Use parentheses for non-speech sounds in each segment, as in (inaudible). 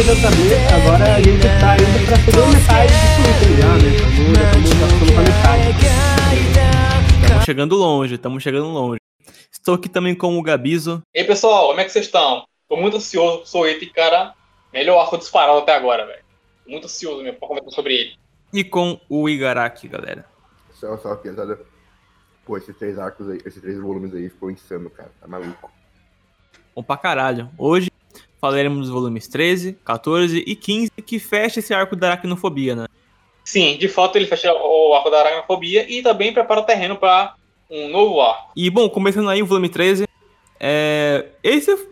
Cerveja Saber. Agora a gente tá indo pra segunda metade do Twitter já, né? Estamos já estamos pra metade. Estamos chegando longe, estamos chegando longe. Estou aqui também com o Gabizo. E aí, pessoal, como é que vocês estão? Tô muito ansioso, sou ele, cara. Melhor arco disparado até agora, velho. Muito ansioso mesmo pra comentar sobre ele. E com o Igaraki, galera. Só, só pesada. Pô, esses três arcos aí, esses três volumes aí ficou insano, cara. Tá maluco. Bom pra caralho. Hoje falaremos dos volumes 13, 14 e 15 que fecha esse arco da aracnofobia, né? Sim, de fato ele fecha o arco da aracnofobia e também prepara o terreno para um novo arco. E bom, começando aí o volume 13, é... esse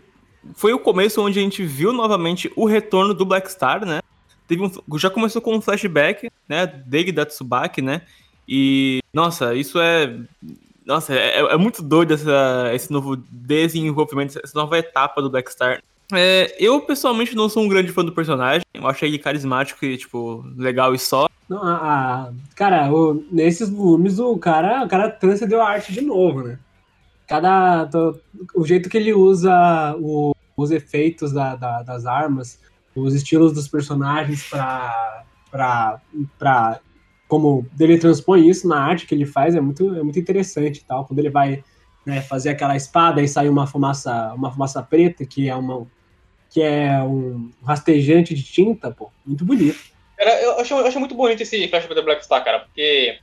foi o começo onde a gente viu novamente o retorno do Black Star, né? Teve um... Já começou com um flashback, né? Dele da Tsubaki, né? E, nossa, isso é. Nossa, é, é muito doido essa, esse novo desenvolvimento, essa nova etapa do Black Star. É, eu, pessoalmente, não sou um grande fã do personagem. Eu achei ele carismático e, tipo, legal e só. Não, a, a- cara, o- nesses volumes o cara, o cara transcendeu a arte de novo, né? Cada. o jeito que ele usa o- os efeitos da- da- das armas, os estilos dos personagens pra. pra, pra como ele transpõe isso na arte que ele faz é muito, é muito interessante tal. Quando ele vai né, fazer aquela espada e sai uma fumaça, uma fumaça preta, que é uma. Que é um rastejante de tinta, pô, muito bonito. Cara, eu acho, eu acho muito bonito esse flashback do Black Star, cara, porque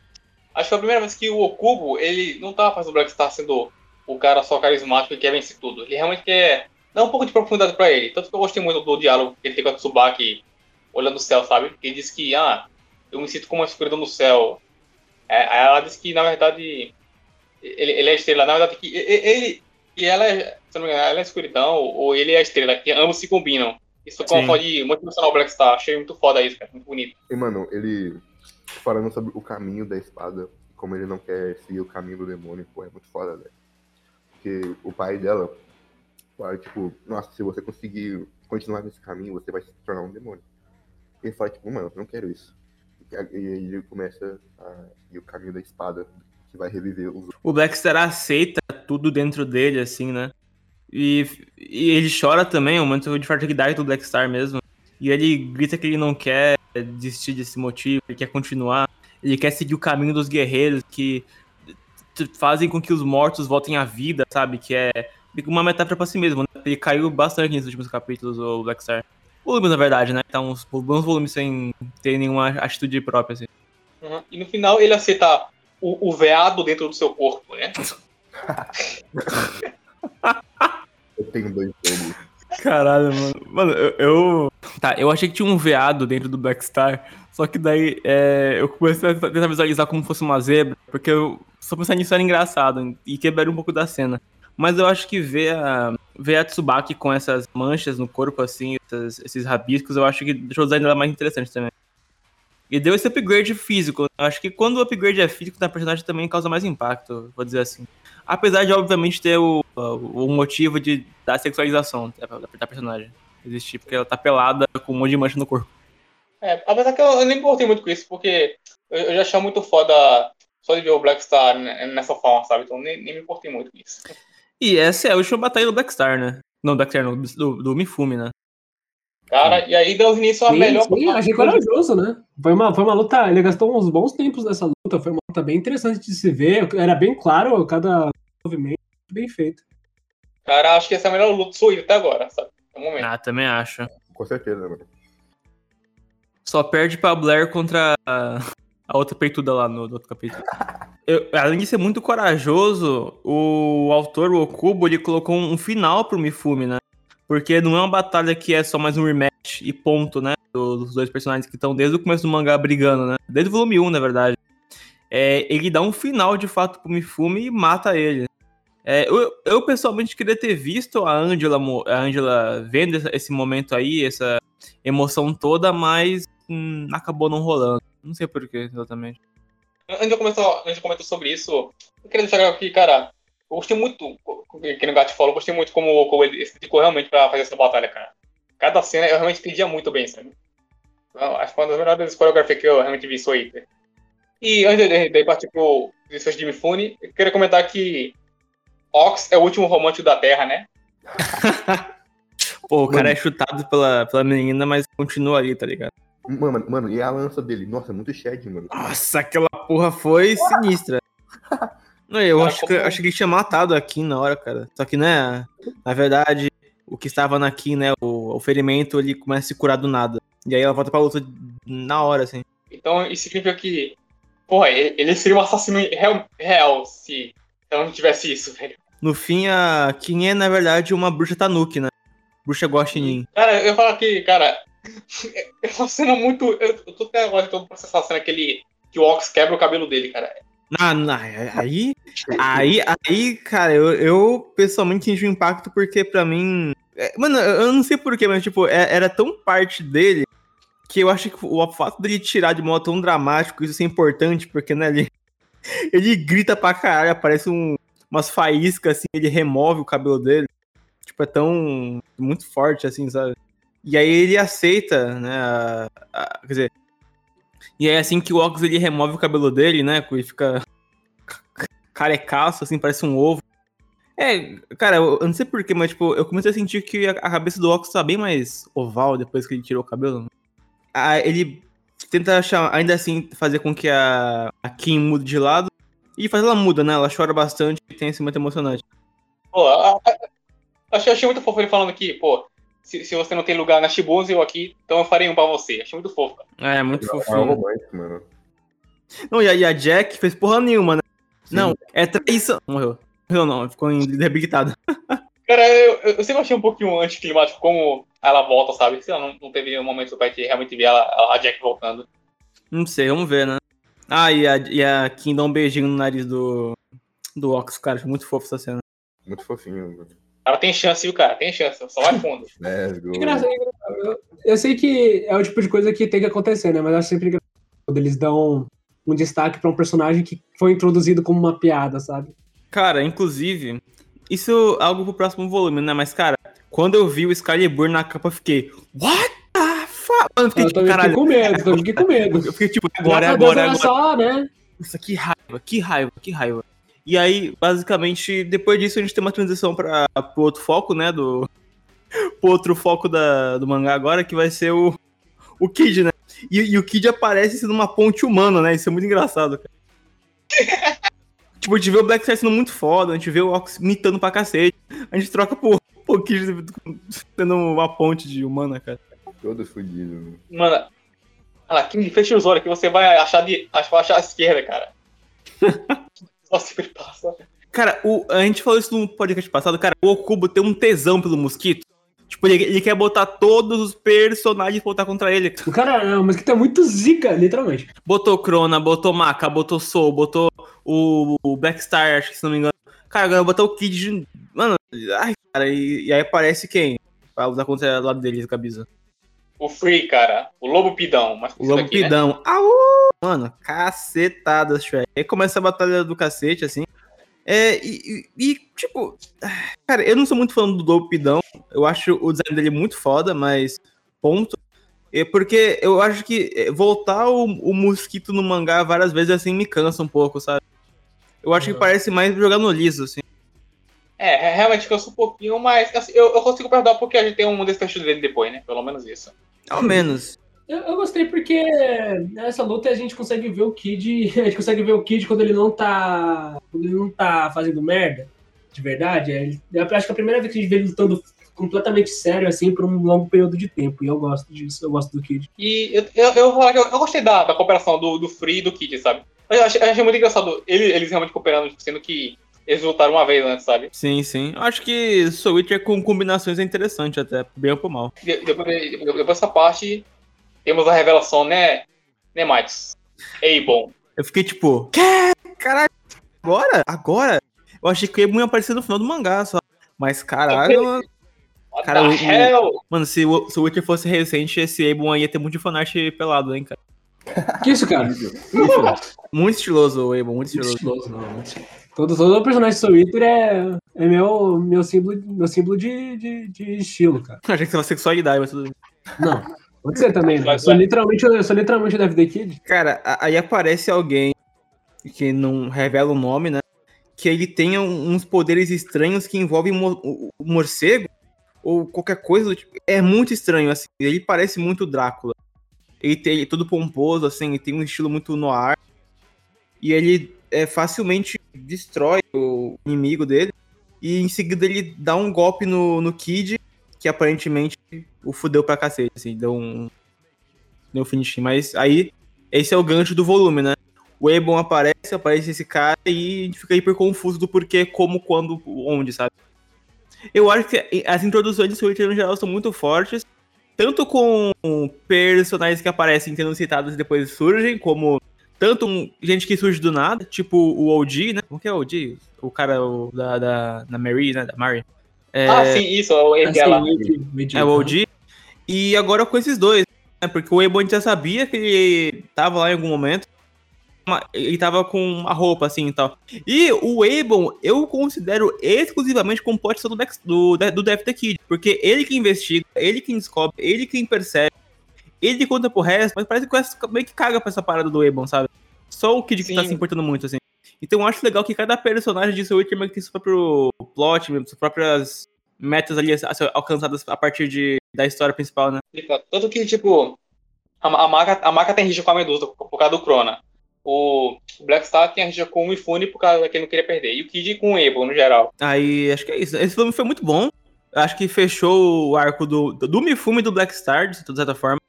acho que foi a primeira vez que o Okubo, ele não tava fazendo o Black Star sendo o cara só carismático e quer vencer tudo. Ele realmente quer dar um pouco de profundidade pra ele. Tanto que eu gostei muito do diálogo que ele tem com a Tsubaki olhando o céu, sabe? Ele diz que, ah, eu me sinto como uma escuridão no céu. É, ela diz que, na verdade, ele, ele é estrela. Na verdade, que ele e ela é, se não me engano, ela é a escuridão ou ele é a estrela, que ambos se combinam. Isso ficou Sim. uma foda de muito emocional Black Star. Achei muito foda isso, cara. Muito bonito. E, mano, ele falando sobre o caminho da espada, como ele não quer seguir o caminho do demônio, pô, é muito foda, velho. Porque o pai dela fala, tipo, nossa, se você conseguir continuar nesse caminho, você vai se tornar um demônio. E ele fala, tipo, mano, eu não quero isso. E aí ele começa a seguir o caminho da espada, que vai reviver os o Blackstar aceita tudo dentro dele, assim, né? E, e ele chora também, é um momento de fragilidade do Blackstar mesmo. E ele grita que ele não quer desistir desse motivo, ele quer continuar. Ele quer seguir o caminho dos guerreiros que fazem com que os mortos voltem à vida, sabe? Que é uma metáfora pra si mesmo, né? Ele caiu bastante nesses últimos capítulos, o Blackstar. Volumes, na verdade, né? Tá uns bons volumes sem ter nenhuma atitude própria, assim. Uhum. E no final ele aceita o, o veado dentro do seu corpo, né? (laughs) Eu tenho dois jogos. Caralho, mano. Mano, eu, eu- Tá, eu achei que tinha um veado dentro do Blackstar. Só que daí é, eu comecei a tentar visualizar como fosse uma zebra. Porque eu só pensar nisso era engraçado. E quebraria um pouco da cena. Mas eu acho que ver a, ver a Tsubaki com essas manchas no corpo, assim, essas- esses rabiscos, eu acho que deixou o design dela mais interessante também. E deu esse upgrade físico. Acho que quando o upgrade é físico na personagem também causa mais impacto, vou dizer assim. Apesar de, obviamente, ter o, o motivo de, da sexualização da, da personagem existir, porque ela tá pelada com um monte de mancha no corpo. É, apesar que eu, eu nem me importei muito com isso, porque eu, eu já achei muito foda só de ver o Black Star nessa forma, sabe? Então nem, nem me importei muito com isso. E essa é a última batalha do Blackstar, né? Não, do Blackstar, não, do, do Mifumi, né? Cara, e aí deu início à Sim, melhor sim, achei corajoso, né? Foi uma, foi uma luta, ele gastou uns bons tempos nessa luta, foi uma luta bem interessante de se ver, era bem claro cada movimento, bem feito. Cara, acho que essa é a melhor luta sua até agora, sabe? No momento. Ah, também acho. Com certeza, mano. Só perde pra Blair contra a, a outra peituda lá no, no outro capítulo. Eu- além de ser muito corajoso, o autor, o Okubo, ele colocou um final pro Mifumi, né? Porque não é uma batalha que é só mais um rematch e ponto, né? Dos dois personagens que estão desde o começo do mangá brigando, né? Desde o volume 1, na verdade. É, ele dá um final de fato pro Mifumi e mata ele. É, eu, eu, pessoalmente queria ter visto a Angela, a Angela vendo esse- momento aí, essa emoção toda, mas hum, acabou não rolando. Não sei porquê, exatamente. Antes de, começar, antes de comentar sobre isso, eu queria deixar aqui, cara, eu gostei muito, que no Gato falou, eu gostei muito como, como ele se dedicou realmente pra fazer essa batalha, cara. Cada cena eu realmente entendia muito bem, sabe? Então, acho que foi uma das melhores coreografias que eu realmente vi isso aí. E antes de, de partir pro desfecho de Mifune, eu queria comentar que Ox é o último romântico da Terra, né? (laughs) Pô, o cara é chutado pela, pela menina, mas continua ali, tá ligado? Mano, mano, e a lança dele? Nossa, muito shed, mano. Nossa, aquela porra foi sinistra. (laughs) Não, eu Cara, acho que, acho que ele tinha matado a Kim na hora, cara. Só que, né, na verdade, o que estava na Kim, né, o, o ferimento, ele começa a se curar do nada. E aí ela volta pra luta na hora, assim. Então isso significa que, porra, ele seria um assassino real, real se não tivesse isso, velho. No fim, a Kim é, na verdade, uma bruxa Tanuki, né? Bruxa Guaxinim. Cara, eu falo que, cara, (laughs) é uma cena muito. Eu, eu tô até agora tentando processar a cena que ele. Que o Ox quebra o cabelo dele, cara. Não, aí, aí, aí, cara, eu, eu pessoalmente senti um impacto porque pra mim. é, mano, eu não sei porquê, mas tipo, é- era tão parte dele que eu acho que o fato dele tirar de modo tão dramático, isso é importante, porque, né, ele, (laughs) ele grita pra caralho, aparece um, umas faíscas assim, ele remove o cabelo dele. Tipo, é tão. muito forte, assim, sabe? E aí ele aceita, né? a- a- quer dizer. E aí assim que o Ox ele remove o cabelo dele, né? Ele fica (laughs) carecaço, assim, parece um ovo. É, cara, eu, não sei porquê, mas tipo, eu comecei a sentir que a, cabeça do Ox tá bem mais oval depois que ele tirou o cabelo. Ah, ele tenta ainda assim fazer com que a, a Kim mude de lado. E faz ela muda, né? Ela chora bastante e tem esse momento emocionante. Pô, a- a- achei, achei muito fofo ele falando que, pô, se, se você não tem lugar na Shibuns, eu aqui, então eu farei um pra você. Achei muito fofo, cara. É, muito É um fofinho. romântico, mano. Não, e a, e a Jack fez porra nenhuma, né? Não, é traição. Morreu. Morreu não, ficou debilitado. (laughs) Cara, eu, eu, sempre achei um pouquinho anticlimático como ela volta, sabe? Se ela não, não teve um momento pra gente realmente ver ela, a Jack voltando. Não sei, vamos ver, né? Ah, e a, e a Kim dá um beijinho no nariz do, do Ox, cara. Foi muito fofo essa cena. Muito fofinho, mano. Ela tem chance, viu, cara? Tem chance. Só vai fundo. (laughs) Let's go. Engraçado, engraçado. Eu, eu sei que é o tipo de coisa que tem que acontecer, né? Mas eu acho sempre engraçado quando eles dão um destaque pra um personagem que foi introduzido como uma piada, sabe? Cara, inclusive, isso é algo pro próximo volume, né? Mas, cara, quando eu vi o Excalibur na capa, eu fiquei. What the fuck? Mano, eu fiquei Eu tipo, também fiquei caralho. com medo, também fiquei com medo. Eu fiquei tipo, agora, Graças agora, agora. só, né? Nossa, que raiva, que raiva, que raiva. E aí, basicamente, depois disso a gente tem uma transição para pro outro foco, né, do (laughs) pro outro foco da, do mangá agora, que vai ser o o Kid, né? E, e o Kid aparece sendo uma ponte humana, né? Isso é muito engraçado, cara. (laughs) tipo, a gente vê o Black Star sendo muito foda, a gente vê o Ox mitando pra cacete. A gente troca por, (laughs) por Kid sendo uma ponte de humana, cara. Todo fudido, mano. Mano, olha lá, Kim, fecha os olhos que você vai achar, de, achar a esquerda, cara. Só sempre passa. Cara, o, a gente falou isso no podcast passado, cara, o Okubo tem um tesão pelo mosquito. Tipo, ele, ele quer botar todos os personagens pra lutar contra ele. O cara é um mosquito é muito zica, literalmente. Botou Crona, botou Maka, botou Soul, botou o, o Black Star, acho que se não me engano. Cara, agora botou o Kid. Mano, ai, cara, e, e aí aparece quem? Pra lutar contra o lado deles, Cabiza. O Free, cara. O Lobo Pidão. Mas O Lobo daqui, né? Pidão. Au! Mano, cacetada, Shrek. Aí começa a batalha do cacete, assim. É, e, e- e, tipo, cara, eu não sou muito fã do Lobo Pidão. Eu acho o design dele muito foda, mas ponto. É porque eu acho que é, voltar o, o mosquito no mangá várias vezes assim me cansa um pouco, sabe? Eu acho que Uhum. parece mais jogar no liso, assim. É, realmente cansa um pouquinho, mas assim, eu, eu consigo perdoar porque a gente tem um desfecho dele depois, né? Pelo menos isso. Ao menos. Eu, eu gostei porque nessa luta a gente consegue ver o Kid. (laughs) A gente consegue ver o Kid quando ele não tá. Quando ele não tá fazendo merda. De verdade. É, ele- eu acho que é a primeira vez que a gente vê ele lutando completamente sério, assim, por um longo período de tempo. E eu gosto disso, eu gosto do Kid. E eu, eu, eu vou falar que eu, eu gostei da, da cooperação do, do Free e do Kid, sabe? Eu achei, eu achei muito engraçado ele- eles realmente cooperando, sendo que eles lutaram uma vez antes, sabe? Sim, sim. Eu acho que Soul Witcher com combinações é interessante até, bem ou por mal. De- Depois, depois dessa parte, temos a revelação, né? Né, Max? Abon. Eu fiquei tipo, que? Caralho, agora? Agora? Eu achei que o Ebon ia aparecer no final do mangá só. Mas caralho, mano, What Cara, o- mano, se o, se o Witcher fosse recente, esse Ebon aí ia ter muito de fanart pelado, hein, cara. Que isso, cara? (laughs) Muito estiloso o Ebon, muito estiloso. Estiloso, não. Todo, todo personagem Soul Eater é, é meu, meu símbolo, meu símbolo de, de, de estilo, cara. Achei que você sexualidade, mas tudo bem. Não. Pode ser também, né? Eu sou literalmente, eu sou literalmente o DFD Kid. Cara, aí aparece alguém que não revela o nome, né? Que ele tenha uns poderes estranhos que envolvem o morcego ou qualquer coisa. do tipo. É muito estranho, assim. Ele parece muito Drácula. Ele tem ele é pomposo, assim, ele tem um estilo muito noir. E ele é, facilmente destrói o inimigo dele. E em seguida ele dá um golpe no, no Kid, que aparentemente o fudeu pra cacete, assim, deu um. Deu um finish. Mas aí, esse é o gancho do volume, né? O Ebon aparece, aparece esse cara e a gente fica hiper confuso do porquê, como, quando, onde, sabe? Eu acho que as introduções de Switch no geral são muito fortes, tanto com personagens que aparecem sendo citados e depois surgem, como tanto um- gente que surge do nada, tipo o OG, né? Como que é o OG? O cara o, da, da, da Mary, né? Da Mary. É, Ah, sim, isso, Assim, é meio- meio de- é o OG. E agora com esses dois, né? Porque o Ebon a gente já sabia que ele tava lá em algum momento. Uma- Ele tava com a roupa assim e tal. E o Ebon eu considero exclusivamente como pode ser do, Dex- do, do Death the Kid. Porque ele que investiga, ele que descobre, ele que percebe, ele que conta pro resto, mas parece que o resto meio que caga pra essa parada do Ebon, sabe? Só o Kid que tá Sim. se importando muito, assim. Então eu acho legal que cada personagem de Witcher meio que tem seu próprio plot, mesmo, suas próprias metas ali a ser alcançadas a partir de, da história principal, né? Tanto que, tipo, a, a, a Maga tem rixa com a Medusa por causa do Crona. O Black Star tem a com o Mifune por causa que ele não queria perder. E o Kid com o Ebon, no geral. Aí acho que é isso. Esse filme foi muito bom. Acho que fechou o arco do, do Mifune e do Black Star, de certa forma.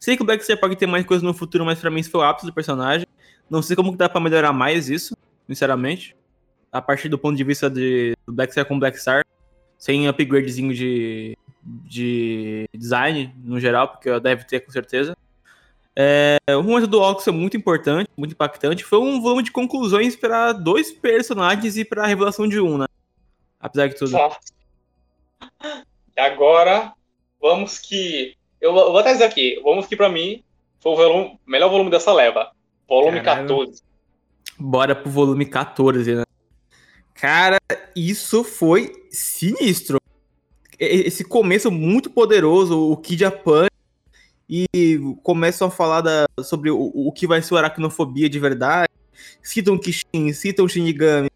Sei que o Black Star pode ter mais coisas no futuro, mas pra mim isso foi o ápice do personagem. Não sei como que dá pra melhorar mais isso, sinceramente. A partir do ponto de vista de, do Black Star com Black Star. Sem upgradezinho de, de design, no geral, porque deve ter com certeza. É, o momento do Ox é muito importante, muito impactante. Foi um volume de conclusões para dois personagens e para a revelação de um, né? Apesar de tudo. Tá. E agora, vamos que. Eu vou eu vou até dizer aqui, vamos que pra mim foi o volume- melhor volume dessa leva. Volume Caralho. 14. Bora pro volume 14, né? Cara, isso foi sinistro. E- Esse começo muito poderoso, o Kid Japan, e começam a falar da- sobre o, o que vai ser o aracnofobia de verdade. Citam Kishin, citam Shinigami.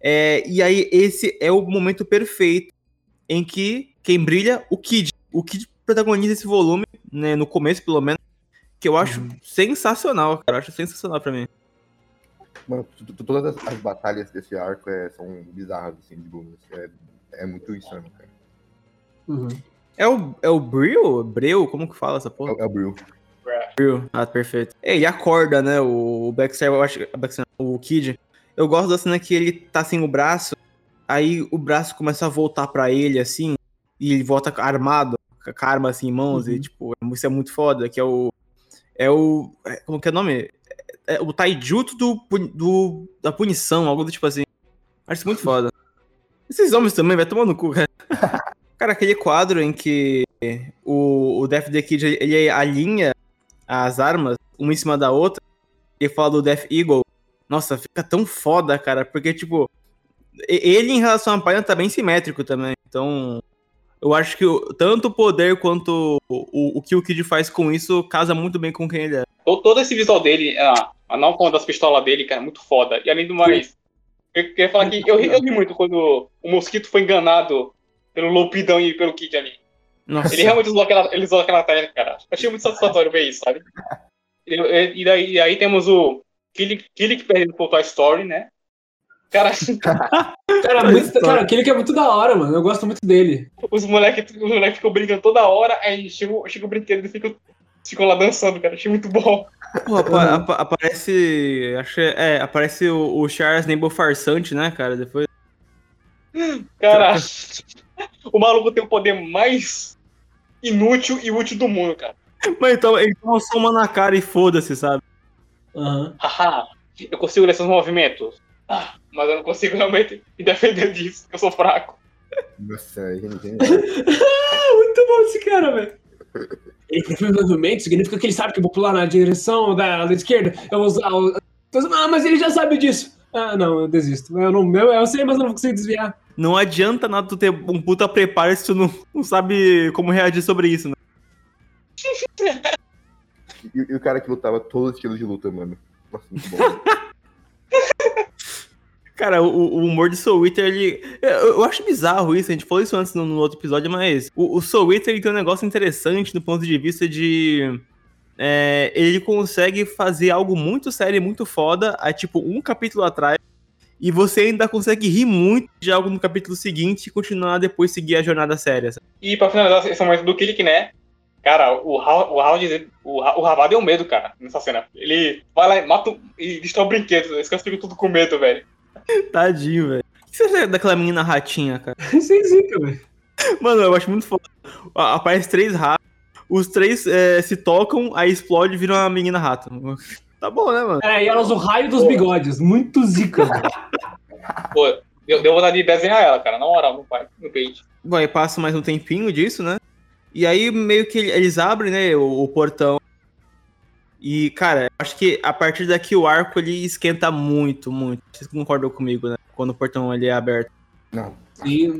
É, e aí, esse é o momento perfeito em que quem brilha, o Kid. O Kid protagoniza esse volume, né, no começo pelo menos, que eu acho sensacional, cara. Eu acho sensacional pra mim. Mano, todas as, as batalhas desse arco é, são bizarras, assim, de boas. É, é muito insano, cara. Uhum. É o, é o Bril? Breu? Como que fala essa É, porra? o- é o Brill. Bril. Ah, perfeito. É, ele acorda, né? O, o Baxter, eu acho. o Baxter, o Kid. Eu gosto da cena que ele tá sem o braço. Aí o braço começa a voltar pra ele, assim. E ele volta armado, com a arma assim em mãos. E, Uhum. tipo, isso é muito foda. Que é o. É o. é- como que é o nome? É, é o Taijutsu do, do, da punição, algo do tipo assim. Acho isso muito foda. Esses homens também, vai tomar no cu, cara. (laughs) Cara, aquele quadro em que o, o Death the Kid ele alinha as armas uma em cima da outra e fala do Death Eagle. Nossa, fica tão foda, cara, porque, tipo, ele em relação à página tá bem simétrico também. Então, eu acho que tanto o poder quanto o, o que o Kid faz com isso casa muito bem com quem ele é. Todo, esse visual dele, a, a não forma das pistolas dele, cara, é muito foda. E além do mais, eu queria falar que eu, eu ri muito quando o Mosquito foi enganado pelo Loupidão e pelo Kid ali. Nossa, Ele realmente usou aquela, ele usou aquela técnica, cara. Achei muito satisfatório ver isso, sabe? (laughs) E, daí, e aí temos o Killick Killick perdendo pro Toy Story, né? Cara, (laughs) Cara, muito- cara, aquele que é muito da hora, mano. Eu gosto muito dele. os moleques os moleque ficam brincando toda hora, aí chega, o- chega o brinquedo e ficam, ficam lá dançando, cara. Achei muito bom. Pô, apa- apa- aparece. Acho que é, aparece o, o Charles Neighbor farsante, né, cara? Depois. Cara, o maluco tem o poder mais inútil e útil do mundo, cara. Mas então, ele toma soma na cara e foda-se, sabe? Aham. Haha, eu consigo ler seus movimentos. Ah, mas eu não consigo realmente me defender disso, porque eu sou fraco. Nossa, é genial. Ah, (laughs) muito bom esse cara, velho. Ele confia no movimento, significa que ele sabe que eu vou pular na direção da, da esquerda. Eu vou usar o. Ah, mas ele já sabe disso. Ah, não, eu desisto. Eu, não, eu, eu sei, mas eu não vou conseguir desviar. Não adianta nada tu ter um puta preparo se tu não, (laughs) não sabe como reagir sobre isso, né? E, e o cara que lutava todos os estilos de luta, mano. Nossa, muito bom. (laughs) Cara, o, o humor de Soul Eater, ele. Eu, eu acho bizarro isso, a gente falou isso antes no, no outro episódio, mas o, o Soul Eater tem um negócio interessante do ponto de vista de. é, ele consegue fazer algo muito sério e muito foda, a tipo um capítulo atrás, e você ainda consegue rir muito de algo no capítulo seguinte e continuar depois seguir a jornada séria. sabe? E pra finalizar esse momento do Kilik, né? Cara, o Hal, o Hal, o, o Ravá deu medo, cara, nessa cena. Ele vai lá e mata e destrói o brinquedo. Esse cara fica tudo com medo, velho. (laughs) Tadinho, velho. O que você acha daquela menina ratinha, cara? (laughs) Sem zica, velho. Mano, eu acho muito foda. Aparece três ratos, os três é, se tocam, aí explode e vira uma menina rato. Tá bom, né, mano? É, e ela usa o raio dos bigodes. Muito zica. (laughs) Pô, deu, deu vontade de desenhar ela, cara, na moral, no, pai, no peito. Bom, aí passa mais um tempinho disso, né? E aí meio que eles abrem, né, o, o portão. E, cara, eu acho que a partir daqui o arco ele esquenta muito, muito. Vocês concordam comigo, né? Quando o portão ele é aberto. Não. Sim.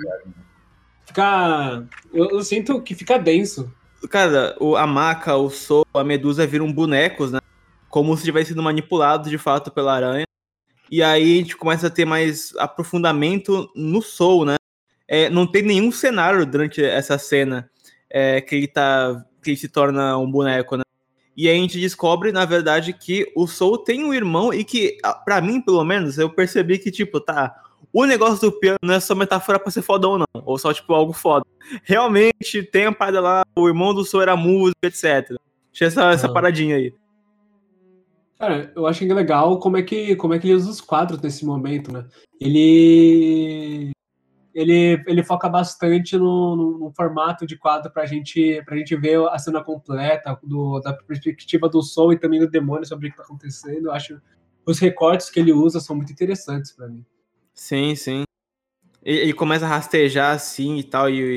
Fica. Eu, eu sinto que fica denso. Cara, o, a maca, o sol, a medusa viram bonecos, né? Como se tivessem sido manipulados de fato pela aranha. E aí a gente começa a ter mais aprofundamento no Soul, né? É, não tem nenhum cenário durante essa cena é, que ele tá. que ele se torna um boneco, né? E aí a gente descobre, na verdade, que o Soul tem um irmão e que, pra mim, pelo menos, eu percebi que, tipo, tá. O negócio do piano não é só metáfora pra ser fodão, não. Ou só, tipo, algo foda. Realmente tem a parada lá, o irmão do Soul era músico, etc. Tinha essa, essa paradinha aí. Cara, eu acho é legal como é que, como é que ele usa os quadros nesse momento, né? Ele. Ele, ele foca bastante no, no- no formato de quadro pra gente, pra gente ver a cena completa, do, da perspectiva do sol e também do demônio sobre o que tá acontecendo. Eu acho os recortes que ele usa são muito interessantes pra mim. Sim, sim. Ele, ele começa a rastejar assim e tal, e,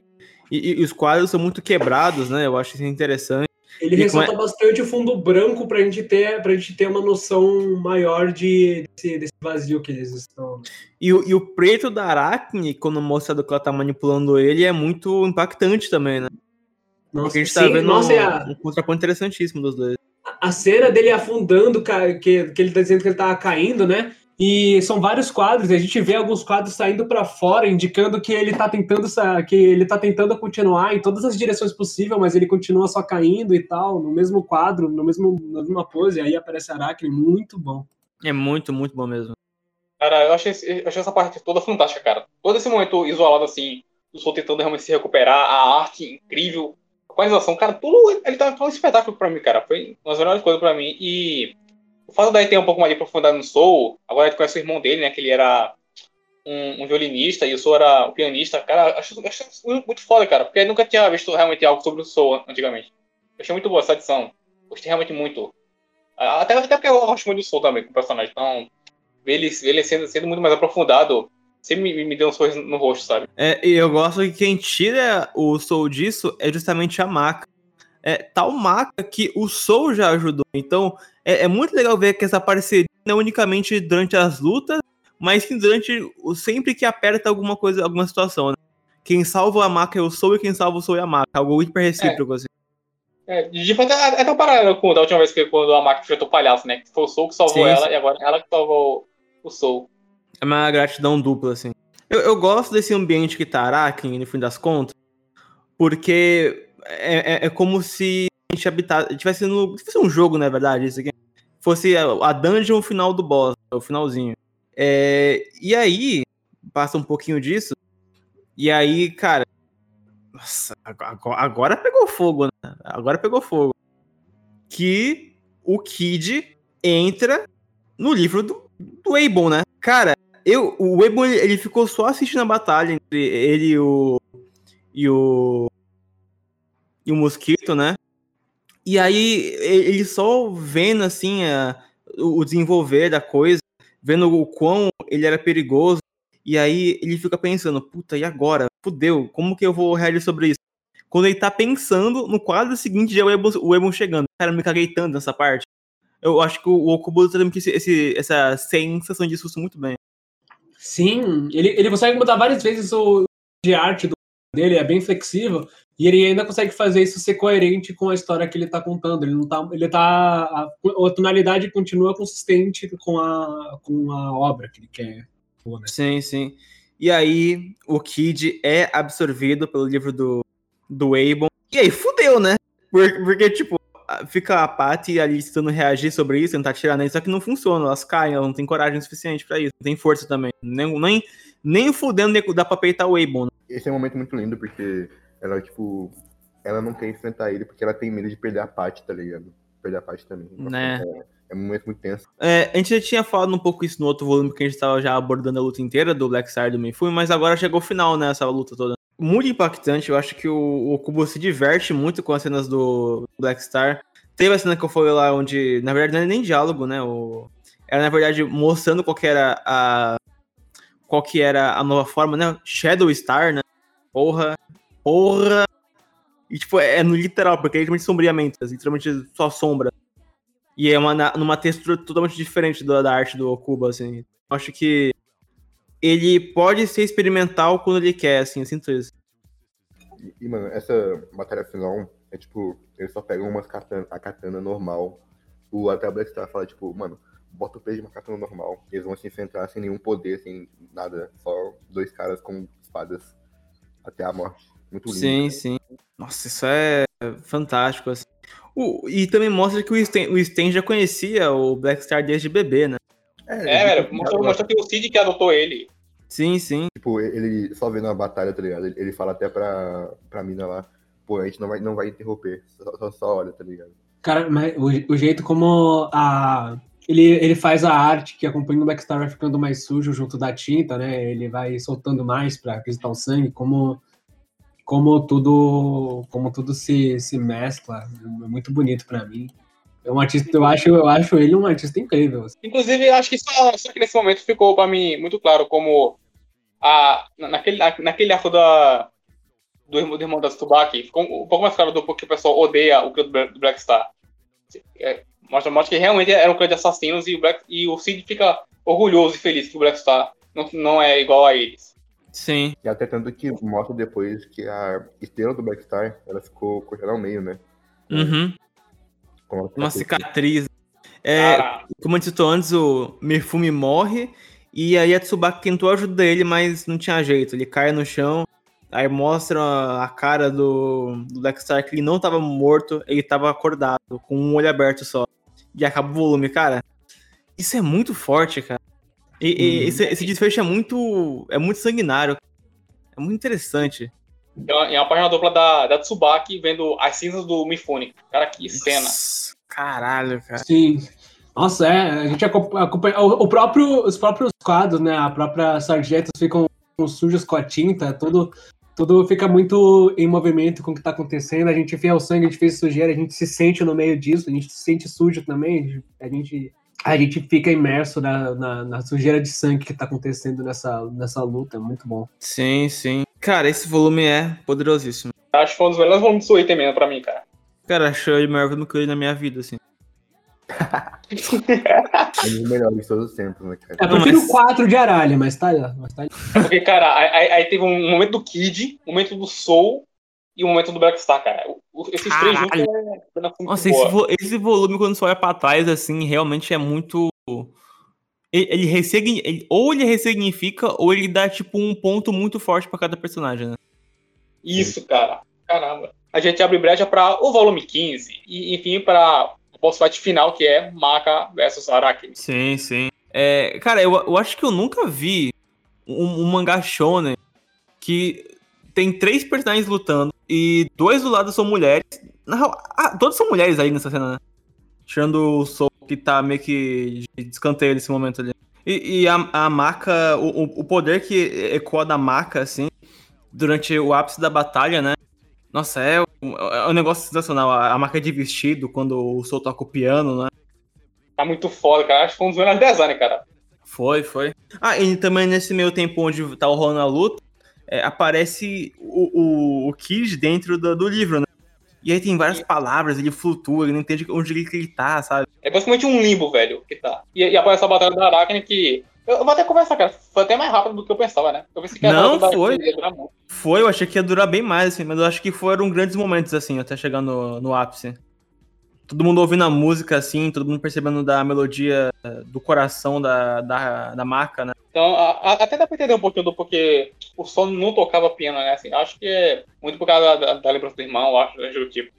e- e os quadros são muito quebrados, né? Eu acho isso interessante. Ele E ressalta como bastante o fundo branco pra gente ter, pra gente ter uma noção maior de, desse, desse vazio que eles estão. E, o- e o preto da Aracne, quando mostra que ela tá manipulando ele, é muito impactante também, né? Porque a gente tá sim, vendo nossa, um, e a- um contraponto interessantíssimo dos dois. a cena dele afundando, que, que ele tá dizendo que ele tá caindo, né? E são vários quadros, e a gente vê alguns quadros saindo pra fora, indicando que ele tá tentando que ele tá tentando continuar em todas as direções possíveis, mas ele continua só caindo e tal, no mesmo quadro, no mesmo, na mesma pose, aí aparece Aracne, muito bom. É muito, muito bom mesmo. Cara, eu achei, eu achei essa parte toda fantástica, cara. Todo esse momento isolado, assim, do Sol tentando realmente se recuperar, a arte incrível, a qualização, cara, tudo, ele tá, um espetáculo pra mim, cara. Foi uma das melhores coisas pra mim. E o fato daí ter um pouco mais de profundidade no Soul, agora a gente conhece o irmão dele, né, que ele era um, um violinista e o Soul era o pianista, cara, acho, acho muito foda, cara, porque eu nunca tinha visto realmente algo sobre o Soul antigamente. Eu achei muito boa essa edição. Gostei realmente muito. Até, até porque eu gosto muito do Soul também, com o personagem. Então, ver ele, ele sendo, sendo muito mais aprofundado sempre me, me deu um sorriso no rosto, sabe? É, e eu gosto que quem tira o Soul disso é justamente a Maca. É tal Maca que o Soul já ajudou. Então é, é muito legal ver que essa parceria não unicamente durante as lutas, mas sim durante sempre que aperta alguma coisa, alguma situação. Né? Quem salva a Maca é o Soul e quem salva o Soul é a Maca. Algo hiper recíproco, assim. É, de fato, é até um paralelo com da última vez que quando a Mac enfrentou o palhaço, né? Foi o Soul que salvou Sim, ela sim. e agora ela que salvou o Soul. É uma gratidão dupla, assim. Eu, eu gosto desse ambiente que tá Aracne, no fim das contas, porque é, é- é como se a gente habitasse. Tivesse no. Se fosse um jogo, na verdade, isso aqui. Fosse a, dungeon final do boss, o finalzinho. É, e aí, passa um pouquinho disso. E aí, cara. Nossa, agora, pegou fogo, né? Agora pegou fogo. Que o Kid entra no livro do, do Abel, né? Cara, eu, o Abel, ele ficou só assistindo a batalha entre ele e o. E o. E o Mosquito, né? E aí, ele só vendo, assim, a- o desenvolver da coisa, vendo o quão ele era perigoso. E aí, ele fica pensando, puta, e agora? Fudeu, como que eu vou reagir sobre isso? Quando ele tá pensando, no quadro seguinte já é o Ebon, chegando. Cara, me caguei tanto nessa parte. Eu acho que o Okubo transmite esse, esse, essa sensação de susto muito bem. Sim, ele, ele consegue mudar várias vezes o de arte do dele é bem flexível e ele ainda consegue fazer isso ser coerente com a história que ele tá contando. Ele não tá. Ele tá. A, a tonalidade continua consistente com a, com a obra que ele quer. pôr, né? Sim, sim. E aí, o Kid é absorvido pelo livro do, do Abon. E aí, fudeu, né? Porque, porque, tipo, fica a Patty ali tentando reagir sobre isso, tentar tirar nele, só que não funciona, elas caem, elas não têm coragem suficiente pra isso, não tem força também. Nem, nem, nem fudendo dá pra peitar o Abon. né? Esse é um momento muito lindo, porque ela, tipo, ela não quer enfrentar ele porque ela tem medo de perder a parte, tá ligado? Perder a parte também. Nossa, Né. É, é um momento muito tenso. É, a gente já tinha falado um pouco isso no outro volume, que a gente tava já abordando a luta inteira do Black Star e do Mifune, mas agora chegou o final, né, essa luta toda. Muito impactante, eu acho que o, o Kubo se diverte muito com as cenas do Black Star. Teve a cena que eu falei lá onde, na verdade, não é nem diálogo, né, o... era na verdade mostrando qual que era a... qual que era a nova forma, né, Shadow Star, né, porra, porra... E, tipo, é no literal, porque é literalmente sombriamente, literalmente só sombra. E é uma, numa textura totalmente diferente da, da arte do Okuba, assim. Eu acho que ele pode ser experimental quando ele quer, assim, eu sinto isso. E, e, mano, essa batalha final é tipo, eles só pegam umas katana, a katana normal. O até Black Star fala, tipo, mano, bota o peso de uma katana normal. Eles vão se enfrentar sem nenhum poder, sem nada. Só dois caras com espadas até a morte. Muito lindo. Sim, sim. Nossa, isso é fantástico, assim. O- e também mostra que o Sten, o Sten já conhecia o Black Star desde bebê, né? É, velho, mostrou, mostrou que o Cid que adotou ele. Sim, sim. Tipo, ele só vendo a batalha, tá ligado? Ele, ele fala até pra, pra mina lá, pô, a gente não vai, não vai interromper. Só, só, só olha, tá ligado? Cara, mas o, o jeito como a. Ele, ele faz a arte que acompanha o Blackstar vai ficando mais sujo junto da tinta, né? Ele vai soltando mais pra acreditar o sangue, como, como tudo como tudo se, se mescla. É muito bonito pra mim. É um artista, eu acho, eu acho ele um artista incrível. assim. Inclusive, acho que só, só que nesse momento ficou pra mim muito claro como a, na- naquele, na- naquele arco da, do irmão, do irmão da Tsubaki, ficou um pouco mais claro do porquê o pessoal odeia o clã do Bla- do Black Star. É, mostra, mostra que realmente era um clã de assassinos e o, Black, e o Cid fica orgulhoso e feliz que o Black Star não, não é igual a eles. Sim. E até tanto que mostra depois que a estrela do Black Star, ela ficou cortada ao meio, né? Uhum. Com uma Uma cicatriz. É, como eu disse antes, o Mifumi morre e aí a Tsubaki tentou ajudar ele, mas não tinha jeito. Ele cai no chão, aí mostra a cara do, do Black Star que ele não tava morto, ele tava acordado, com um olho aberto só. E acaba o volume, cara. Isso é muito forte, cara. E, e Uhum. esse, esse desfecho é muito, é muito sanguinário. É muito interessante. é uma, é uma página dupla da, da Tsubaki vendo as cinzas do Mifune. Cara, que cena. Nossa, Caralho, cara. Sim. Nossa, é, a gente acompa- acompanha. O, o próprio, os próprios quadros, né? A própria sarjetas ficam sujos com a tinta, tudo, tudo fica muito em movimento com o que tá acontecendo. A gente vê o sangue, a gente fez sujeira, a gente se sente no meio disso, a gente se sente sujo também, a gente, a gente fica imerso na, na, na sujeira de sangue que tá acontecendo nessa, nessa luta, é muito bom. Sim, sim. Cara, esse volume é poderosíssimo. Acho que foi um dos melhores volumes do mesmo pra mim, cara. Cara, achei ele maior do que ele na minha vida, assim. É um dos melhores de todos os tempos, né, cara? Eu Não, prefiro mas- quatro de aralha, mas tá, mas tá Porque, cara, aí, aí- teve um momento do Kid, um momento do Soul e um momento do Black Star, cara. O- o- Esses três juntos Caralho. é Nossa, esse, vo- esse volume, quando você olha pra trás, assim, realmente é muito. Ele, ele ressigni- ele- ou ele ressignifica, ou ele dá, tipo, um ponto muito forte pra cada personagem, né? Isso, cara. Caramba. A gente abre brecha pra o volume 15 e, enfim, pra o boss fight final, que é Maka versus Araki. Sim, sim. É, cara, eu, eu acho que eu nunca vi um, um mangá shonen que tem três personagens lutando e dois do lado são mulheres. Na real, ah, todos são mulheres aí nessa cena, né? Tirando o Soul, que tá meio que de escanteio nesse momento ali. E, e a, a maca, o, o- o poder que ecoa da maca, assim, durante o ápice da batalha, né? Nossa, é um, é um negócio sensacional. A, a marca de vestido, quando o Soul toca o piano, né? Tá muito foda, cara. Acho que foi um dos melhores designs, cara. Foi, foi. Ah, e também nesse meio tempo onde tá rolando a luta, é, aparece o, o, o Kid dentro do, do livro, né? E aí tem várias palavras, ele flutua, ele não entende onde ele, que ele tá, sabe? É basicamente um limbo, velho, que tá. E, e aparece a batalha da Arachne que Eu vou até conversar, cara. Foi até mais rápido do que eu pensava, né? Eu pensei que Não, da- foi. Foi, eu achei que ia durar bem mais, assim, mas eu acho que foram grandes momentos, assim, até chegar no, no ápice. Todo mundo ouvindo a música, assim, todo mundo percebendo da melodia eh, do coração da, da, da marca, né? Então, a- a- até dá pra entender um pouquinho do porquê o som não tocava piano, né? Assim, acho que é muito por causa da, da lembrança do irmão, acho, né, do tipo.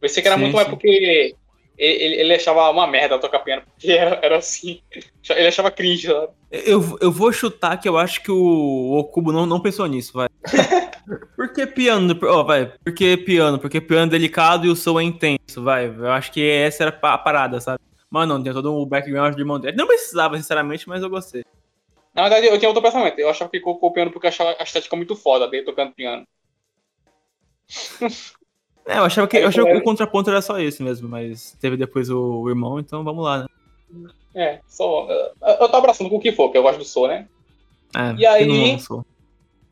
Pensei que era Sim, muito mais sim. porque ele, ele achava uma merda tocar piano, porque era, era assim. (laughs) Ele achava cringe, sabe? Eu, eu vou chutar que eu acho que o Okubo não, não pensou nisso, vai. (laughs) Por que piano? Ó, vai. Por que piano? Porque piano é delicado e o som é intenso, vai. Eu acho que essa era a parada, sabe? Mas não, tem todo o background do irmão dele. Não precisava, sinceramente, mas eu gostei. Na verdade, eu tinha outro pensamento. Eu achava que colocou o piano porque eu achava a estética muito foda dele tocando piano. É, eu achava que, eu achava que o contraponto era só esse mesmo, mas teve depois o, o irmão, então vamos lá, né? É, só. Eu, eu tô abraçando com o que for, que eu gosto do som, né? É, E aí-.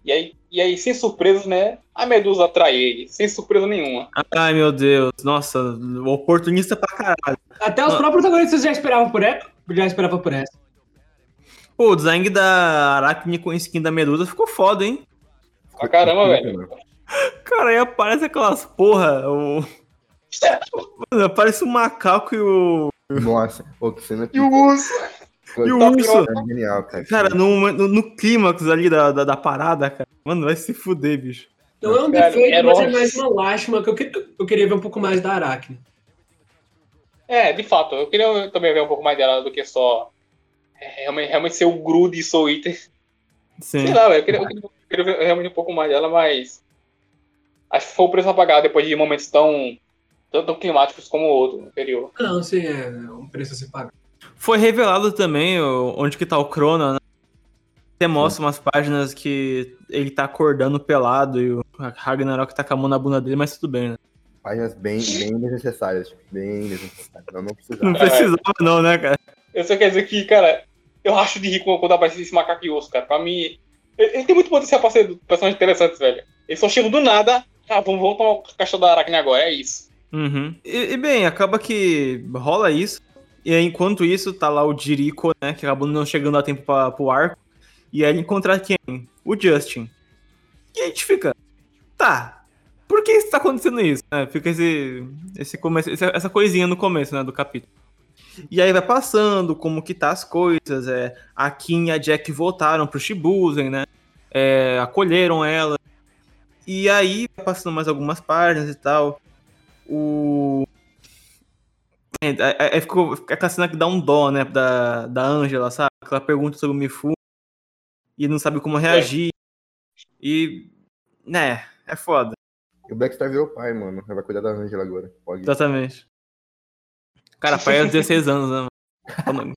E aí, e aí, sem surpresa, né? A Medusa atrai ele, sem surpresa nenhuma. Ai, meu Deus. Nossa, oportunista pra caralho. Até os Ah. próprios protagonistas já esperavam por essa. Já esperavam por essa. Pô, o design da Aracne com skin da Medusa ficou foda, hein? Pra caramba, velho. Cara, aí aparece aquelas porra. O... Mano, aparece o macaco e o. Nossa, pô, que cena E o urso? E o urso. É genial, cara. Cara, no, no, no clímax ali da, da, da parada, cara. Mano, vai se fuder, bicho. Não é um Cara, defeito, é mas é mais uma lástima que eu, que- eu queria ver um pouco mais da Aracne. É, de fato, eu queria também ver um pouco mais dela do que só. é, realmente, realmente ser o Groot e Soul Eater. Sim. Sei lá, eu queria, eu queria- eu queria ver realmente um pouco mais dela, mas. Acho que foi o preço a pagar depois de momentos tão. tão, tão climáticos como o outro anterior. Não, sim, é um preço a se pagar. Foi revelado também onde que tá o Crona, né? Até mostra umas páginas que ele tá acordando pelado e o Ragnarok tá com a mão na bunda dele, mas tudo bem, né? Páginas bem, bem necessárias, tipo, bem necessárias. Não, não Não precisava. precisava, não, né, cara? Eu só quero dizer que, cara, eu acho de rir quando aparece esse macaco e osso, cara. Pra mim. Ele, ele tem muito potencial pra ser personagens interessantes, velho. Eles só chegam do nada. Ah, vamos, vamos tomar o caixa da Aracne agora, é isso. Uhum. E, e, bem, acaba que rola isso. E aí, enquanto isso, tá lá o Jericho, né? Que acabou não chegando a tempo pra, pro arco. E aí ele encontra quem? O Justin. E a gente fica. Tá. Por que está acontecendo isso? né? Fica esse, esse começo, essa essa coisinha no começo, né, do capítulo. E aí vai passando como que tá as coisas. É, a Kim e a Jack voltaram pro Shibuzen, né? É, acolheram ela. E aí, vai passando mais algumas páginas e tal. O. É, é, é, ficou fica aquela cena que dá um dó, né? Da, da Angela, sabe? Que ela pergunta sobre o Mifu e não sabe como reagir. E. Né, é foda. E o Blackstar virou pai, mano. Vai cuidar da Angela agora. Pode. Exatamente. Cara, pai aos 16 anos, né? mano?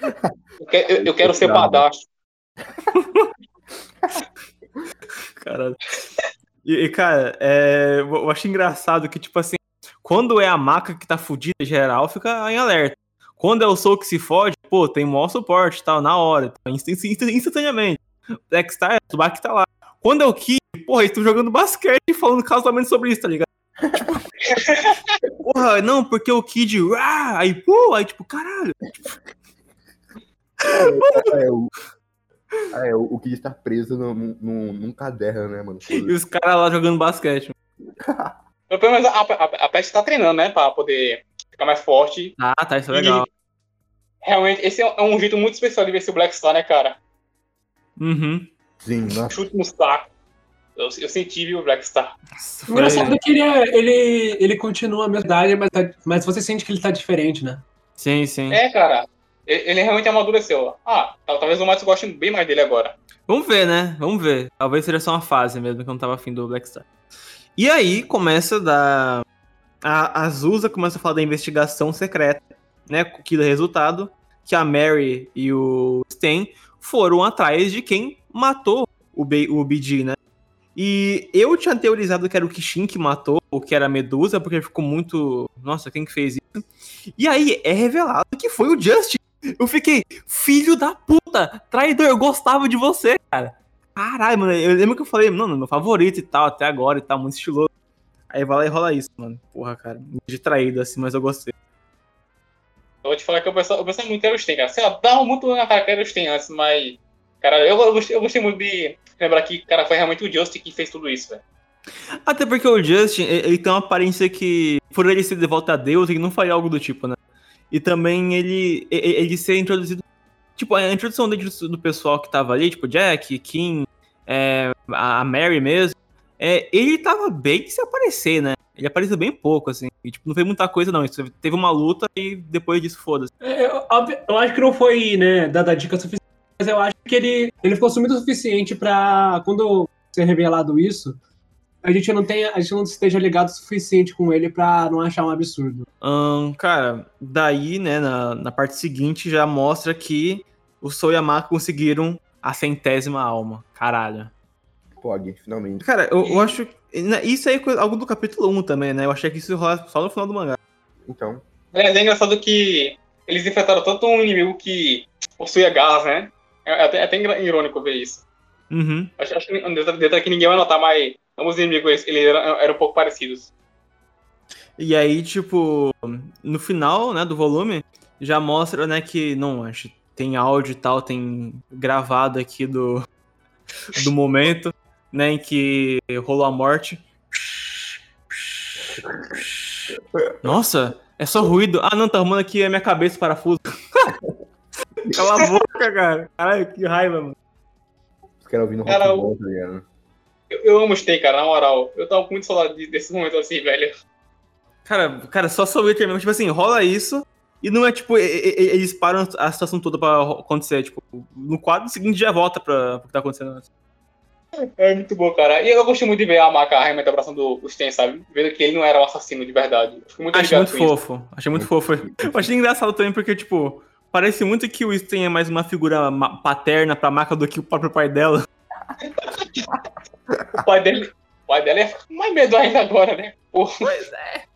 Eu, eu- eu quero ser padastro. (laughs) (laughs) Cara. E, e, cara, é, eu acho engraçado que, tipo assim, quando é a maca que tá fudida geral, fica em alerta. Quando é o Soul que se fode, pô, tem maior suporte tal, na hora, inst- inst- instantaneamente. Blackstar, o Tubac tá lá. Quando é o Kid, porra, eles estão jogando basquete e falando casualmente sobre isso, tá ligado? Tipo, (laughs) porra, não, porque o Kid, ah, aí, pô, aí, tipo, caralho. É, o, ah, é, o, o Kid está preso num, num, num caderno, né, mano? E os caras lá jogando basquete. (laughs) Pelo menos a, a, a Pet tá treinando, né? Pra poder ficar mais forte. Ah, tá, isso é legal. Realmente, esse é um jeito muito especial de ver esse Black Star, né, cara? Uhum. Sim, nossa. Chute no saco. Eu, eu senti, viu, Black Star. Nossa, O engraçado é que ele, é- ele, ele continua a mesma idade, mas, tá- mas você sente que ele tá diferente, né? Sim, sim. É, cara. Ele, realmente amadureceu. Ah, tal- talvez o Matos goste bem mais dele agora. Vamos ver, né? Vamos ver. Talvez seja só uma fase mesmo, que eu não tava afim do Black Star. E aí começa da. A Azusa começa a falar da investigação secreta, né? Que dá resultado que a Mary e o Stan foram atrás de quem matou o, B, o BG, né? E eu tinha teorizado que era o Kishin que matou, ou que era a Medusa, porque ficou muito. Nossa, quem que fez isso? E aí é revelado que foi o Justin. Eu fiquei, filho da puta, traidor, eu gostava de você, cara. Caralho, mano, eu lembro que eu falei, não, meu favorito e tal, até agora e tal, muito estiloso. Aí vai lá e rola isso, mano. Porra, cara, de traído assim, mas eu gostei. Eu vou te falar que eu pensava, eu pensava muito em Eros Ten, cara. Sei lá, dava muito na cara que Eros Ten antes, mas. Cara, eu, eu, gostei, eu gostei muito de lembrar que, cara, foi realmente o Justin que fez tudo isso, velho. Até porque o Justin, ele ele tem uma aparência que, por ele ser de volta a Deus, ele não faria algo do tipo, né? E também ele, ele ser introduzido. Tipo, a introdução dele do pessoal que tava ali, tipo, Jack, Kim, é, a a Mary mesmo. É, ele tava bem se aparecer, né? Ele apareceu bem pouco, assim. E, tipo, não fez muita coisa, não. Isso Teve uma luta e depois disso, foda-se. É, Eu, eu acho que não foi, né, dada dica suficiente, mas eu acho que ele, ele ficou sumido o suficiente pra, quando ser revelado isso, a gente não tenha, a gente não esteja ligado o suficiente com ele pra não achar um absurdo. Cara, daí, né, na, na parte seguinte já mostra que os Soyamaka conseguiram a centésima alma. Caralho. Pog, finalmente. Cara, eu, eu acho. né, Isso aí é algo do capítulo 1 também, né? Eu achei que isso rola só no final do mangá. Então, É, é engraçado que eles enfrentaram tanto um inimigo que possuía garras, né? É até, é até irônico ver isso. Uhum. Acho, acho detalhe que ninguém vai notar, mas ambos os inimigos eles eram, eram um pouco parecidos. E aí, tipo, no final, né, do volume, já mostra, né, que não, acho que tem áudio e tal, tem gravado aqui do, do momento, né, em que rolou a morte. Nossa, é só ruído. Ah, não, tá arrumando aqui a minha cabeça parafuso. (laughs) Cala a boca, cara. Caralho, que raiva, mano. os caras ouvindo Cara, rock bom, tá ligado? Eu, eu amo os Ten, cara, na moral. Eu tava com muito saudade de- desses momentos assim, velho. Cara, cara, só Witcher mesmo. Tipo assim, rola isso. E não é tipo, eles param a situação toda pra acontecer. Tipo, no quadro seguinte já volta pra o que tá acontecendo antes. É muito bom, cara. E eu gostei muito de ver a Maca realmente abraçando o Sten, sabe? Vendo que ele não era um assassino de verdade. Fico muito Achei muito com isso. fofo. Achei muito fofo. Achei engraçado também porque, tipo, parece muito que o Sten é mais uma figura paterna pra Maca do que o próprio pai dela. (laughs) O pai dele, o pai dela é mais medo ainda agora, né? Pois é. (laughs)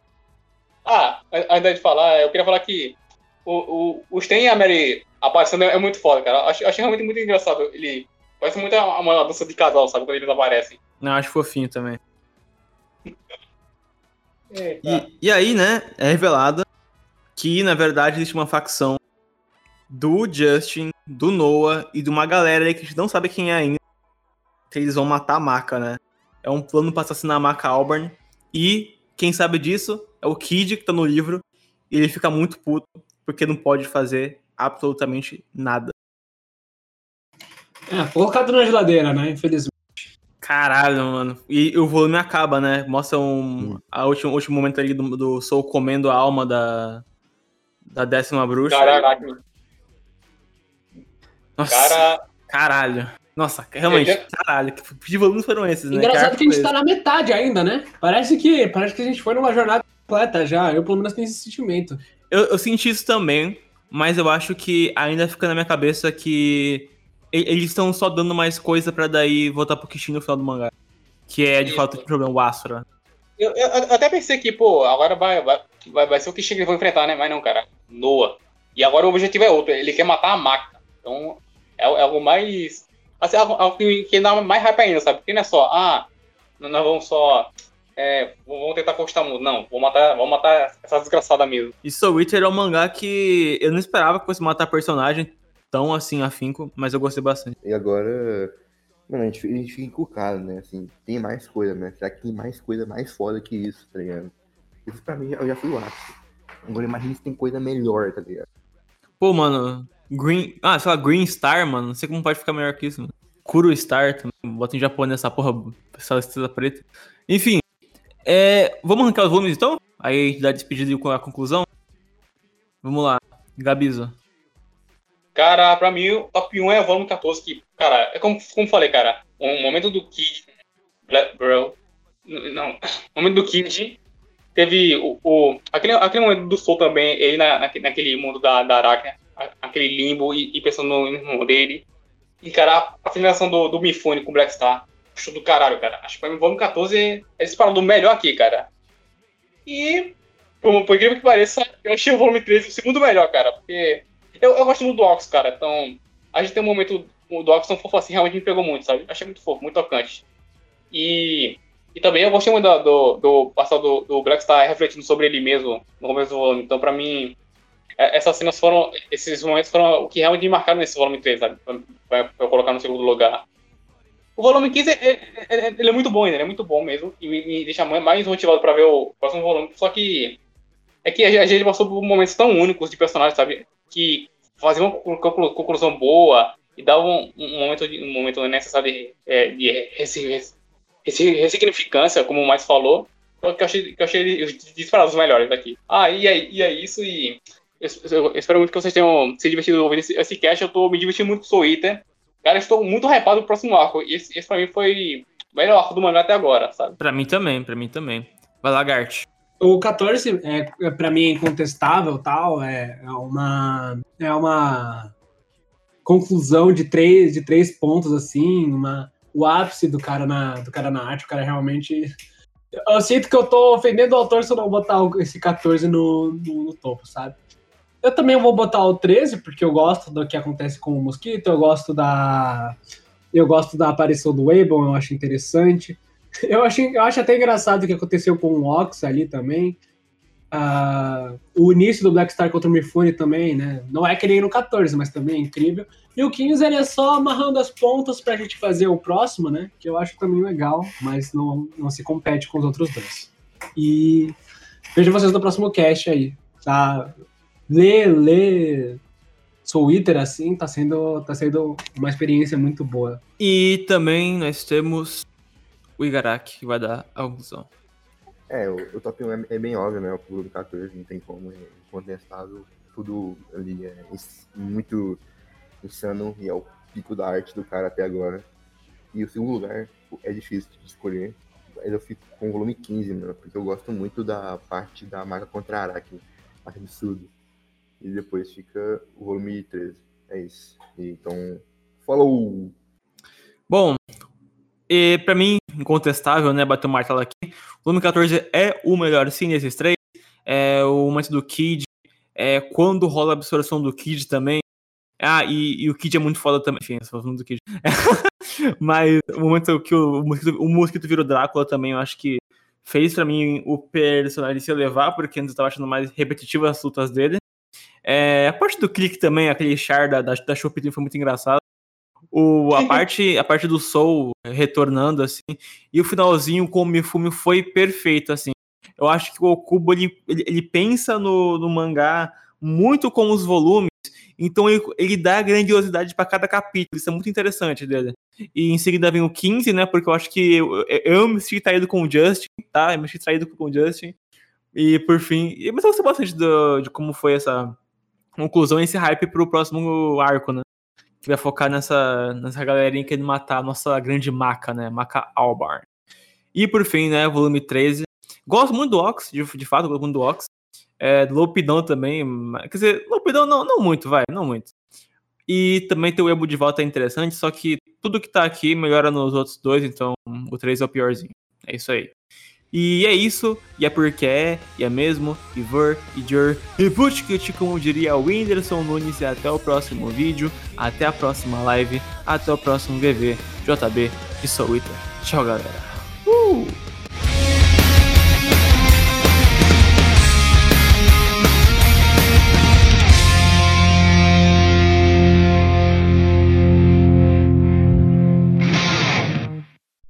Ah, an- antes de falar, eu queria falar que o, o, o Sten e a Mary aparecendo é muito foda, cara. Achei, achei realmente muito engraçado. Ele parece muito uma, uma dança de casal, sabe? Quando eles aparecem. Não, acho fofinho também. É, E, e aí, né, é revelado que, na verdade, existe uma facção do Justin, do Noah e de uma galera aí que a gente não sabe quem é ainda. Que eles vão matar a Maca, né? É um plano pra assassinar a Maca Auburn. E quem sabe disso é o Kid, que tá no livro. E ele fica muito puto, porque não pode fazer absolutamente nada. É, colocado na geladeira, né, infelizmente. Caralho, mano. E o volume acaba, né? Mostra um, a último, último momento ali do, do Soul comendo a alma da, da décima bruxa. Caraca, Nossa, cara. caralho. Nossa, realmente, Eu caralho. Que de volumes foram esses, né? Engraçado que a gente tá na metade ainda, né? Parece que, parece que a gente foi numa jornada completa já. Eu, pelo menos, tenho esse sentimento. eu, eu senti isso também, mas eu acho que ainda fica na minha cabeça que eles estão só dando mais coisa pra daí voltar pro Kishin no final do mangá. Que é, de fato, o problema, o Asura. Eu, eu- eu até pensei que, pô, agora vai, vai, vai, vai ser o que chega que eles vão enfrentar, né? Mas não, cara. Noah. E agora o objetivo é outro. Ele quer matar a máquina. Então, é, é algo mais. Assim, algo, algo que, que dá mais hype ainda, sabe? Porque não é só, ah, nós vamos só. É, vamos tentar conquistar o mundo. Não, vou matar, vamos matar essa desgraçada mesmo. E Soul Witcher é um mangá que eu não esperava que fosse matar personagem tão assim afinco, mas eu gostei bastante. E agora, mano, a gente, a gente fica encucado, né? Assim, tem mais coisa, né? Será que tem mais coisa mais foda que isso, tá ligado? Isso pra mim, eu já fui o ápice. Agora imagina se tem coisa melhor, tá ligado? Pô, mano, Green. Ah, sei lá, Green Star, mano. Não sei como pode ficar melhor que isso, mano. Kuro Star também. Bota em japonês essa porra, essa estrela preta. Enfim. É, vamos arrancar os volumes então? Aí a gente dá despedida e a conclusão. Vamos lá, Gabizo. Cara, pra mim, o top 1 é o volume 14, que, cara, é como, como falei, cara, o momento do Kid, Bro, não, o (laughs) momento do Kid, teve o, o- aquele, aquele momento do Soul também, ele na, naque- naquele mundo da, da Arachne, a- aquele limbo e, e pensando no irmão dele, e, cara, a finalização do, do Mifune com o Black Star, show do caralho, cara, acho que o volume 14 é eles falam do melhor aqui, cara, e, por, por incrível que pareça, eu achei o volume 13 o segundo melhor, cara, porque eu, eu gosto muito do Ox, cara. Então, a gente tem um momento do Ox tão fofo assim, realmente me pegou muito, sabe? Achei muito fofo, muito tocante. E, e também eu gostei muito do, do, do passado do, do refletindo sobre ele mesmo no começo do volume. Então, pra mim, essas cenas foram, esses momentos foram o que realmente me marcaram nesse volume 3, sabe? Pra, eu colocar no segundo lugar. O volume 15 é, é, é, ele é muito bom ainda, ele é muito bom mesmo. E me, me deixa mais motivado pra ver o próximo volume. Só que é que a gente passou por momentos tão únicos de personagens, sabe? Que faziam uma conclusão boa e davam um, momento, de, um momento necessário de, é, de, de ressignificância, como o mais falou. Que eu achei, que eu achei os melhores daqui. Ah, e é, e é isso. E eu, espero muito que vocês tenham se divertido ouvindo esse, esse cast. Eu tô me divertindo muito com o Twitter. Cara, estou muito hypado pro próximo arco. Esse, esse pra mim foi o melhor arco do mangá até agora, sabe? Pra mim também, pra mim também. Vai lá, Gart. O 14, é, é, pra mim, é incontestável tal. É, é, uma. É uma conclusão de três, de três pontos, assim. Uma, o ápice do cara, na, do cara na arte. O cara realmente. Eu sinto que eu tô ofendendo o autor se eu não botar esse 14 no, no, no topo, sabe? Eu também vou botar o 13, porque eu gosto do que acontece com o Mosquito, eu gosto da. Eu gosto da aparição do Abel, eu acho interessante. Eu acho, eu acho até engraçado o que aconteceu com o Ox ali também. Uh, o início do Black Star contra o Mifune também, né? Não é que nem no 14, mas também é incrível. E o 15 ele é só amarrando as pontas pra gente fazer o próximo, né? Que eu acho também legal, mas não, não se compete com os outros dois. E vejo vocês no próximo cast aí. Tá? Ler, ler Twitter assim tá sendo, tá sendo uma experiência muito boa. E também nós temos o Igaraki, que vai dar a conclusão. É, o, o top 1 é, é, bem óbvio, né? O do 14 não tem como, é contestado. Tudo ali é muito insano e é o pico da arte do cara até agora. E o segundo lugar é difícil de escolher. Mas eu fico com o volume 15, mano, porque eu gosto muito da parte da marca contra Araki. Acho absurdo e depois fica o volume 13. É isso. Então, falou! Bom, e para mim, incontestável, né, bater o martelo aqui, o volume 14 é o melhor sim desses três. É o momento do Kid, é quando rola a absorção do Kid também. Ah, e, e o Kid é muito foda também. Enfim, só falando do Kid. (laughs) Mas o momento que o, o, mosquito, o mosquito virou Drácula também, eu acho que fez para mim o personagem se elevar, porque antes eu tava achando mais repetitivas as lutas dele. É, a parte do clique também, aquele char da, da, da foi muito engraçado. O, a, parte, a parte do Soul retornando, assim, e o finalzinho com o Mifumi foi perfeito, assim. Eu acho que o Okubo, ele, ele, ele pensa no, no mangá muito com os volumes, então ele, ele dá grandiosidade para cada capítulo, isso é muito interessante dele. E em seguida vem o 15, né, porque eu acho que eu, eu me senti traído com o Justin, tá, eu me senti traído com o Justin. E por fim, mas eu gostei bastante do, de como foi essa conclusão, esse hype pro próximo arco, né? Que vai focar nessa, nessa galerinha querendo matar a nossa grande maca, né? Maca Albarn. E por fim, né, volume 13. Gosto muito do Ox, de, de fato, gosto muito do Ox. É, do Lopidão também. Quer dizer, Lopidão não, não muito, vai, não muito. E também tem o Ebo de volta é interessante, só que tudo que tá aqui melhora nos outros dois, então o 3 é o piorzinho. É isso aí. E é isso, e é porque é, e é mesmo, ver, e jur, e Butkit, como diria o Whindersson Nunes, e até o próximo vídeo, até a próxima live, até o próximo VV, JB e Soul Tchau, galera. Uh!